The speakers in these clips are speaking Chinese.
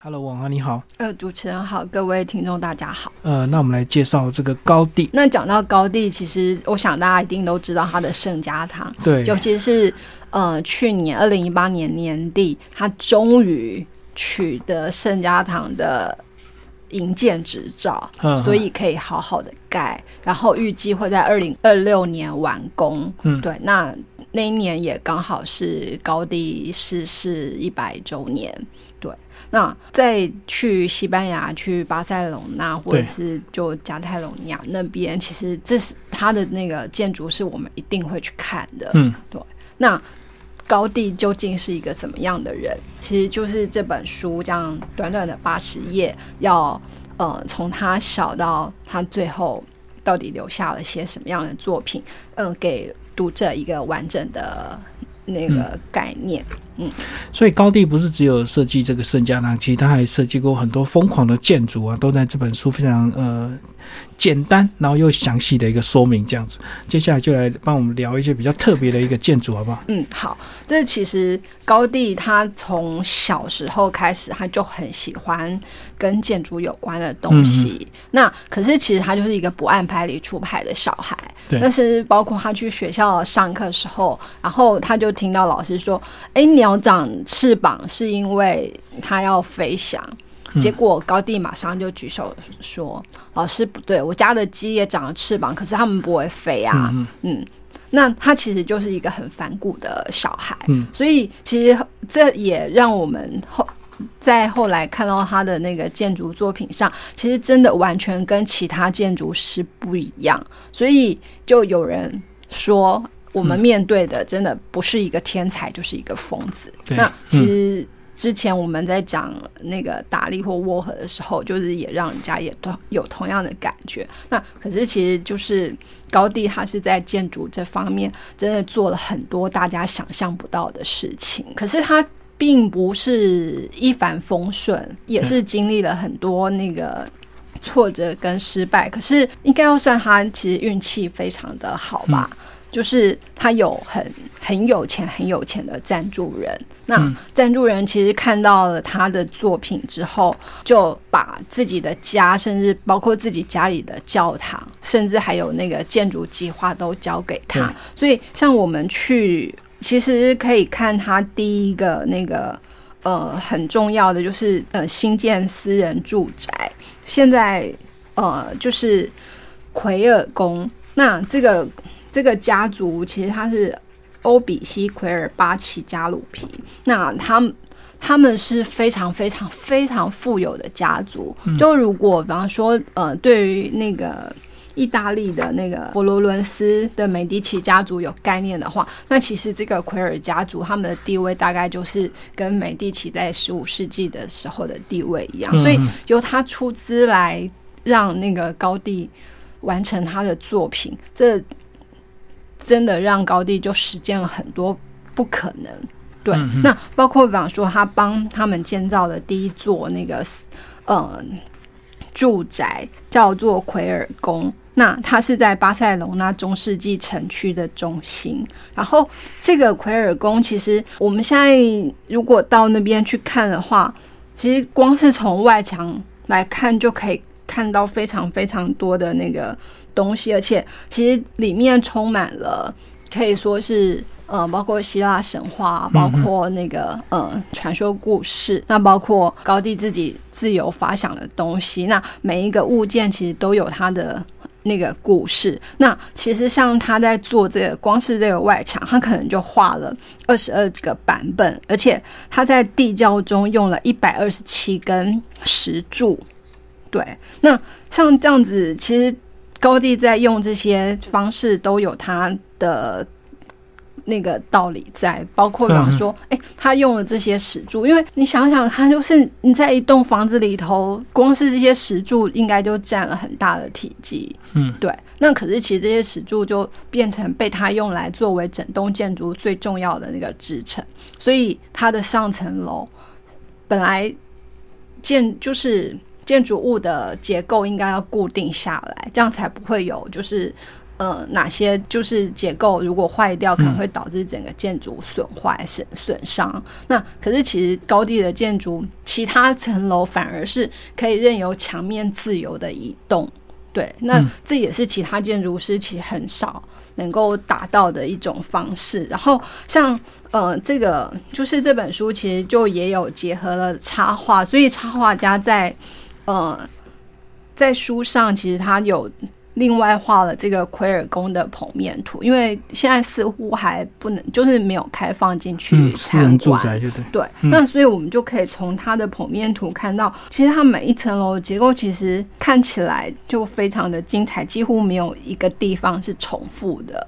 Hello，王华你好。呃，主持人好，各位听众大家好。呃，那我们来介绍这个高地。那讲到高地，其实我想大家一定都知道它的圣家堂，对，尤其是呃去年二零一八年年底，它终于取得圣家堂的营建执照，嗯所以可以好好的盖，然后预计会在二零二六年完工。嗯对，那那一年也刚好是高地逝世一百周年。对，那再去西班牙、去巴塞隆那或者是就加泰隆尼亚那边，其实这是它的那个建筑是我们一定会去看的。嗯，对那高地究竟是一个怎么样的人？其实就是这本书这样短短的八十页，要呃从他小到他最后到底留下了些什么样的作品，嗯、给读者一个完整的那个概念。所以高地不是只有设计这个圣家堂，其实他还设计过很多疯狂的建筑啊，都在这本书非常呃简单，然后又详细的一个说明这样子。接下来就来帮我们聊一些比较特别的一个建筑，好不好？嗯，好，这其实高地他从小时候开始，他就很喜欢跟建筑有关的东西。那可是其实他就是一个不按牌理出牌的小孩。对但是包括他去学校上课的时候，然后他就听到老师说：“哎，鸟长翅膀是因为它要飞翔。”结果高地马上就举手说：“老师不对，我家的鸡也长了翅膀，可是它们不会飞啊。嗯嗯，那他其实就是一个很反骨的小孩，嗯所以其实这也让我们后在后来看到他的那个建筑作品上，其实真的完全跟其他建筑师不一样，所以就有人说。我们面对的真的不是一个天才，就是一个疯子。那其实之前我们在讲那个达利或沃荷的时候，就是也让人家也都有同样的感觉。那可是其实就是高地，他是在建筑这方面真的做了很多大家想象不到的事情。可是他并不是一帆风顺，也是经历了很多那个。挫折跟失败，可是应该要算他其实运气非常的好吧，就是他有很很有钱很有钱的赞助人，那赞助人其实看到了他的作品之后，就把自己的家，甚至包括自己家里的教堂，甚至还有那个建筑计划都交给他对。所以像我们去，其实可以看他第一个那个呃很重要的就是呃新建私人住宅，现在呃就是奎尔宫。那这个这个家族其实他是欧比西奎尔巴奇加鲁皮，那他们。他们是非常非常非常富有的家族。就如果比方说，呃，对于那个意大利的那个佛罗伦斯的美第奇家族有概念的话，那其实这个奎尔家族他们的地位大概就是跟美第奇在十五世纪的时候的地位一样，嗯所以由他出资来让那个高地完成他的作品，这真的让高地就实践了很多不可能。对，嗯那包括比方说，他帮他们建造的第一座那个呃住宅叫做奎尔宫。那它是在巴塞隆那中世纪城区的中心。然后这个奎尔宫，其实我们现在如果到那边去看的话，其实光是从外墙来看就可以看到非常非常多的那个东西，而且其实里面充满了可以说是。呃，包括希腊神话，包括那个呃传说故事，那包括高地自己自由发想的东西，那每一个物件其实都有它的那个故事。那其实像他在做这个，光是这个外墙，他可能就画了二十二个版本，而且他在地窖中用了一百二十七根石柱。对，那像这样子，其实高地在用这些方式都有他的。那个道理在，包括比方说，哎、他用了这些石柱，因为你想想，他就是你在一栋房子里头，光是这些石柱应该就占了很大的体积，嗯，对。那可是其实这些石柱就变成被他用来作为整栋建筑最重要的那个支撑，所以它的上层楼本来建就是建筑物的结构应该要固定下来，这样才不会有就是呃哪些就是结构如果坏掉，可能会导致整个建筑损坏损损伤。那可是其实高地的建筑，其他层楼反而是可以任由墙面自由的移动。对，那这也是其他建筑师其实很少能够达到的一种方式。然后像呃，这个就是这本书其实就也有结合了插画，所以插画家在呃在书上其实他有。另外画了这个奎尔宫的剖面图，因为现在似乎还不能，就是没有开放进去参观。对对，那所以我们就可以从它的剖面图看到，其实它每一层楼结构其实看起来就非常的精彩，几乎没有一个地方是重复的。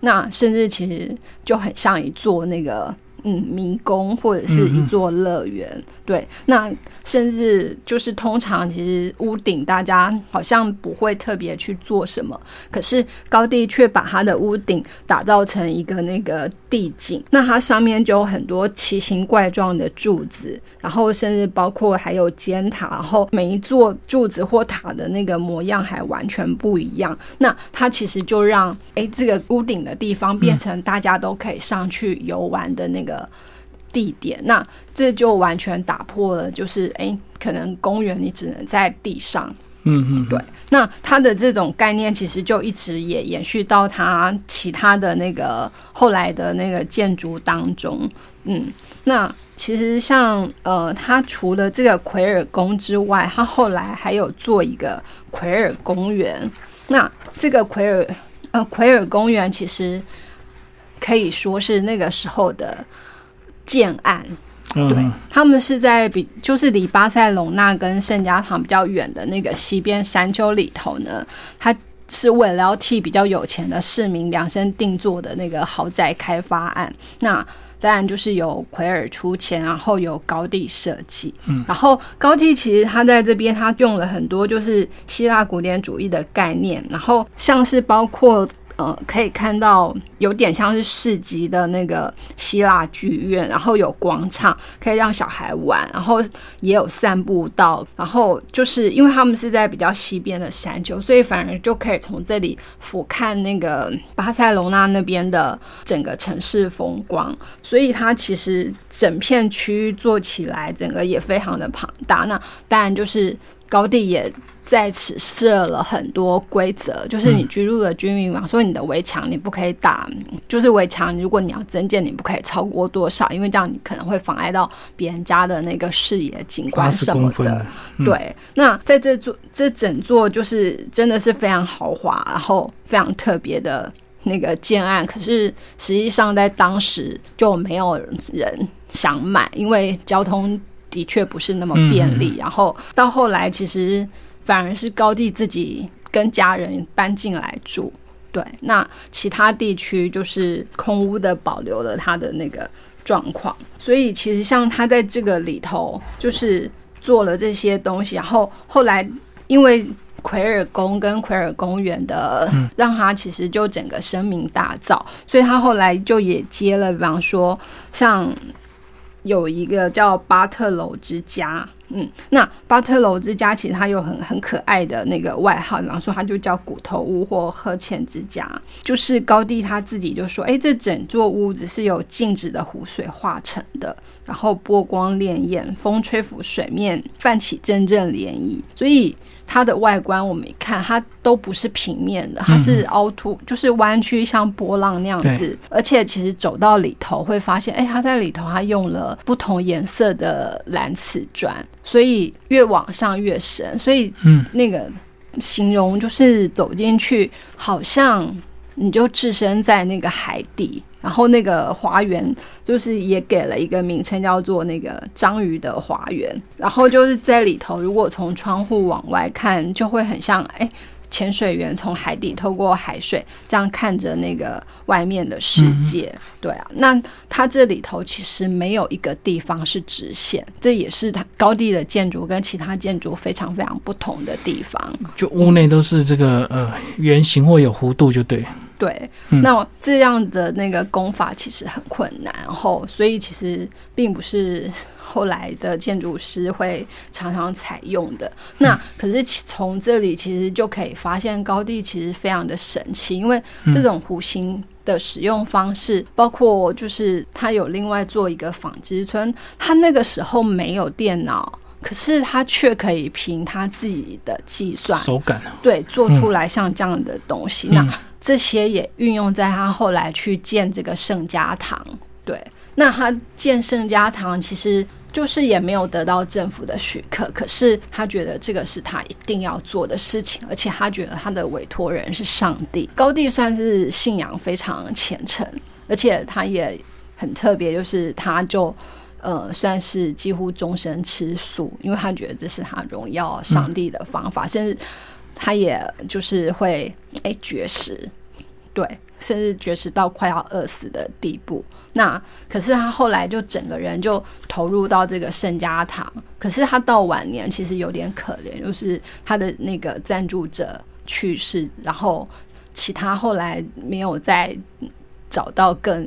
那甚至其实就很像一座那个。嗯，迷宫或者是一座乐园，对。那甚至就是通常其实屋顶大家好像不会特别去做什么，可是高地却把它的屋顶打造成一个那个地景。那它上面就有很多奇形怪状的柱子，然后甚至包括还有尖塔，然后每一座柱子或塔的那个模样还完全不一样。那它其实就让哎这个屋顶的地方变成大家都可以上去游玩的那个。的地点，那这就完全打破了，就是哎，可能公园你只能在地上，嗯嗯，对。那它的这种概念其实就一直也延续到它其他的那个后来的那个建筑当中，嗯。那其实像呃，它除了这个奎尔宫之外，它后来还有做一个奎尔公园。那这个奎尔呃奎尔公园其实。可以说是那个时候的建案，对他们是在比就是离巴塞隆纳跟圣家堂比较远的那个西边山丘里头呢，他是为了要替比较有钱的市民量身定做的那个豪宅开发案。那当然就是由奎尔出钱，然后由高地设计，嗯，然后高地其实他在这边他用了很多就是希腊古典主义的概念，然后像是包括。呃，可以看到有点像是市集的那个希腊剧院，然后有广场可以让小孩玩，然后也有散步道，然后就是因为他们是在比较西边的山丘，所以反而就可以从这里俯瞰那个巴塞隆纳那边的整个城市风光，所以它其实整片区域做起来，整个也非常的庞大。那当然就是高地也。在此设了很多规则，就是你居住的居民嘛，所以你的围墙你不可以打，就是围墙，如果你要增建，你不可以超过多少，因为这样你可能会妨碍到别人家的那个视野景观什么的。对，那在这座这整座就是真的是非常豪华，然后非常特别的那个建案，可是实际上在当时就没有人想买，因为交通的确不是那么便利。然后到后来其实。反而是高地自己跟家人搬进来住，对，那其他地区就是空屋的保留了他的那个状况，所以其实像他在这个里头就是做了这些东西，然后后来因为奎尔宫跟奎尔公园的，让他其实就整个声名大噪，所以他后来就也接了，比方说像有一个叫巴特楼之家。嗯，那巴特楼之家其实它有很很可爱的那个外号，比方说它就叫骨头屋或呵欠之家。就是高地他自己就说，哎，这整座屋子是由静止的湖水化成的，然后波光潋滟，风吹拂水面泛起阵阵涟漪，所以。它的外观我们一看，它都不是平面的，它是凹凸，就是弯曲，像波浪那样子。而且其实走到里头会发现，哎，它在里头它用了不同颜色的蓝瓷砖，所以越往上越深。所以，嗯，那个形容就是走进去，好像你就置身在那个海底。然后那个花园就是也给了一个名称，叫做那个章鱼的花园。然后就是在里头，如果从窗户往外看，就会很像哎，潜水员从海底透过海水这样看着那个外面的世界。对啊，那它这里头其实没有一个地方是直线，这也是它高地的建筑跟其他建筑非常非常不同的地方。就屋内都是这个呃圆形或有弧度，就对。对，嗯那这样的那个功法其实很困难，然后所以其实并不是 后来的建筑师会常常采用的。那可是其从这里其实就可以发现，高地其实非常的神奇，因为这种弧形。的使用方式，包括就是他有另外做一个纺织村，他那个时候没有电脑，可是他却可以凭他自己的计算，手感啊，对，做出来像这样的东西。嗯那这些也运用在他后来去建这个圣家堂。对，那他建圣家堂其实就是也没有得到政府的许可，可是他觉得这个是他一定要做的事情，而且他觉得他的委托人是上帝。高地算是信仰非常虔诚，而且他也很特别，就是他就。呃，算是几乎终身吃素，因为他觉得这是他荣耀上帝的方法，甚至他也就是会哎绝食，对，甚至绝食到快要饿死的地步。那可是他后来就整个人就投入到这个圣家堂，可是他到晚年其实有点可怜，就是他的那个赞助者去世，然后其他后来没有再找到更。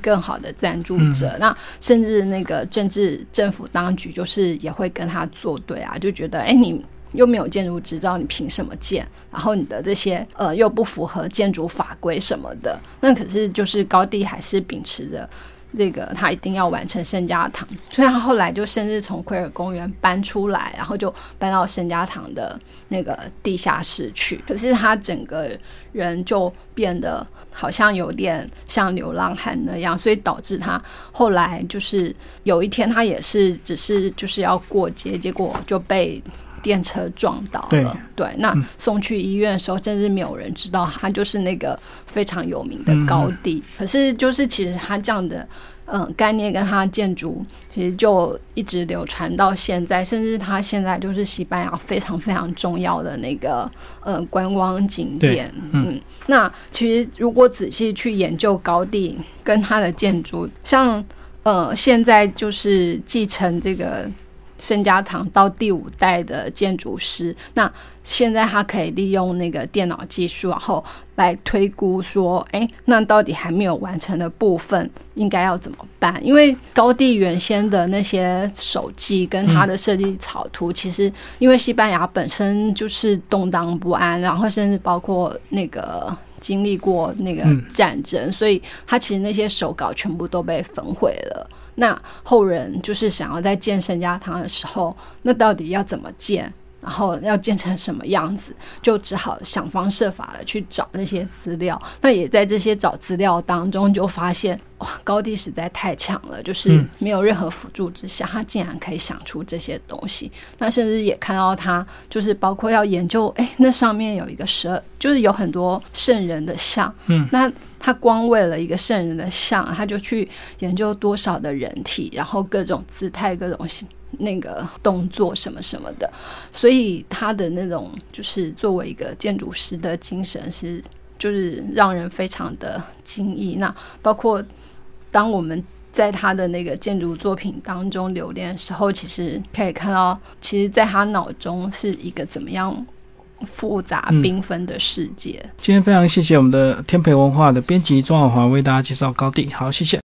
更好的赞助者，那甚至那个政治政府当局就是也会跟他作对啊，就觉得哎、你又没有建筑执照，你凭什么建？然后你的这些呃又不符合建筑法规什么的，那可是就是高地还是秉持着。这个他一定要完成圣家堂，所以他后来就甚至从奎尔公园搬出来，然后就搬到圣家堂的那个地下室去。可是他整个人就变得好像有点像流浪汉那样，所以导致他后来就是有一天他也是只是就是要过节，结果就被。电车撞倒了，对，那送去医院的时候，甚至没有人知道他就是那个非常有名的高地。可是，就是其实他这样的嗯概念跟他建筑，其实就一直流传到现在，甚至他现在就是西班牙非常非常重要的那个呃观光景点。嗯，那其实如果仔细去研究高地跟他的建筑，像呃现在就是继承这个。圣家堂到第五代的建筑师，那现在他可以利用那个电脑技术，然后来推估说，哎，那到底还没有完成的部分应该要怎么办？因为高地原先的那些手记跟他的设计草图，其实因为西班牙本身就是动荡不安，然后甚至包括那个。经历过那个战争，所以他其实那些手稿全部都被焚毁了。那后人就是想要在建圣家堂的时候，那到底要怎么建？然后要建成什么样子，就只好想方设法的去找这些资料。那也在这些找资料当中，就发现哇，高地实在太强了，就是没有任何辅助之下，他竟然可以想出这些东西。那甚至也看到他，就是包括要研究，哎，那上面有一个蛇，就是有很多圣人的像。嗯，那他光为了一个圣人的像，他就去研究多少的人体，然后各种姿态，各种那个动作什么什么的，所以他的那种就是作为一个建筑师的精神是，就是让人非常的惊异。那包括当我们在他的那个建筑作品当中留恋的时候，其实可以看到，其实在他脑中是一个怎么样复杂缤纷的世界。今天非常谢谢我们的天培文化的编辑庄晓华为大家介绍高地，好，谢谢。